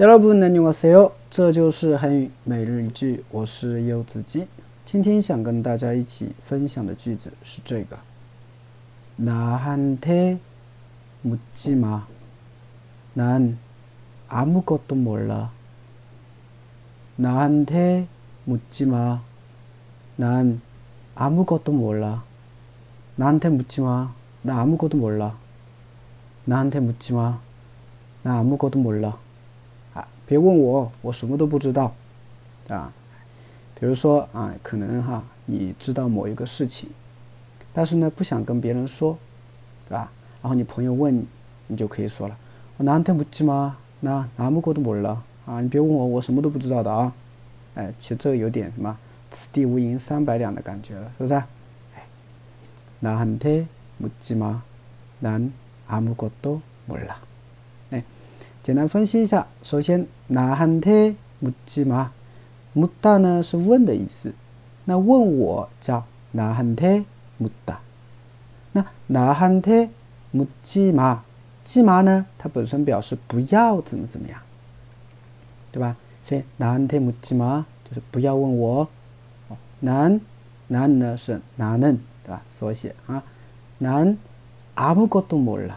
여러분 안녕하세요. 这就是韩语每日一句我是柚子鸡今天想跟大家一起分享的句子是这个 나한테 묻지 마. 난 아무것도 몰라. 나한테 묻지 마. 난 아무것도 몰라. 나한테 묻지 마. 나 아무것도 몰라. 나한테 묻지 마. 나 아무것도 몰라. 别问我，我什么都不知道，啊，比如说啊，可能哈，你知道某一个事情，但是呢，不想跟别人说，对吧？然后你朋友问你，你就可以说了，我哪天不去吗？那那么过都没了啊！你别问我，我什么都不知道的啊！哎，其实这个有点什么“此地无银三百两”的感觉了，是不是？哎，나한테묻지마난아무것도몰라 简单分析一下，首先，나한테묻지 마， 묻다呢是问的意思，那问我叫나한테묻 다。 那나한테묻지 마， 지 마呢，它本身表示不要怎么怎么样，对吧？所以나한테묻지 마， 就是不要问我。난 난呢是나 는， 对吧？缩写啊，난아무것도몰 라。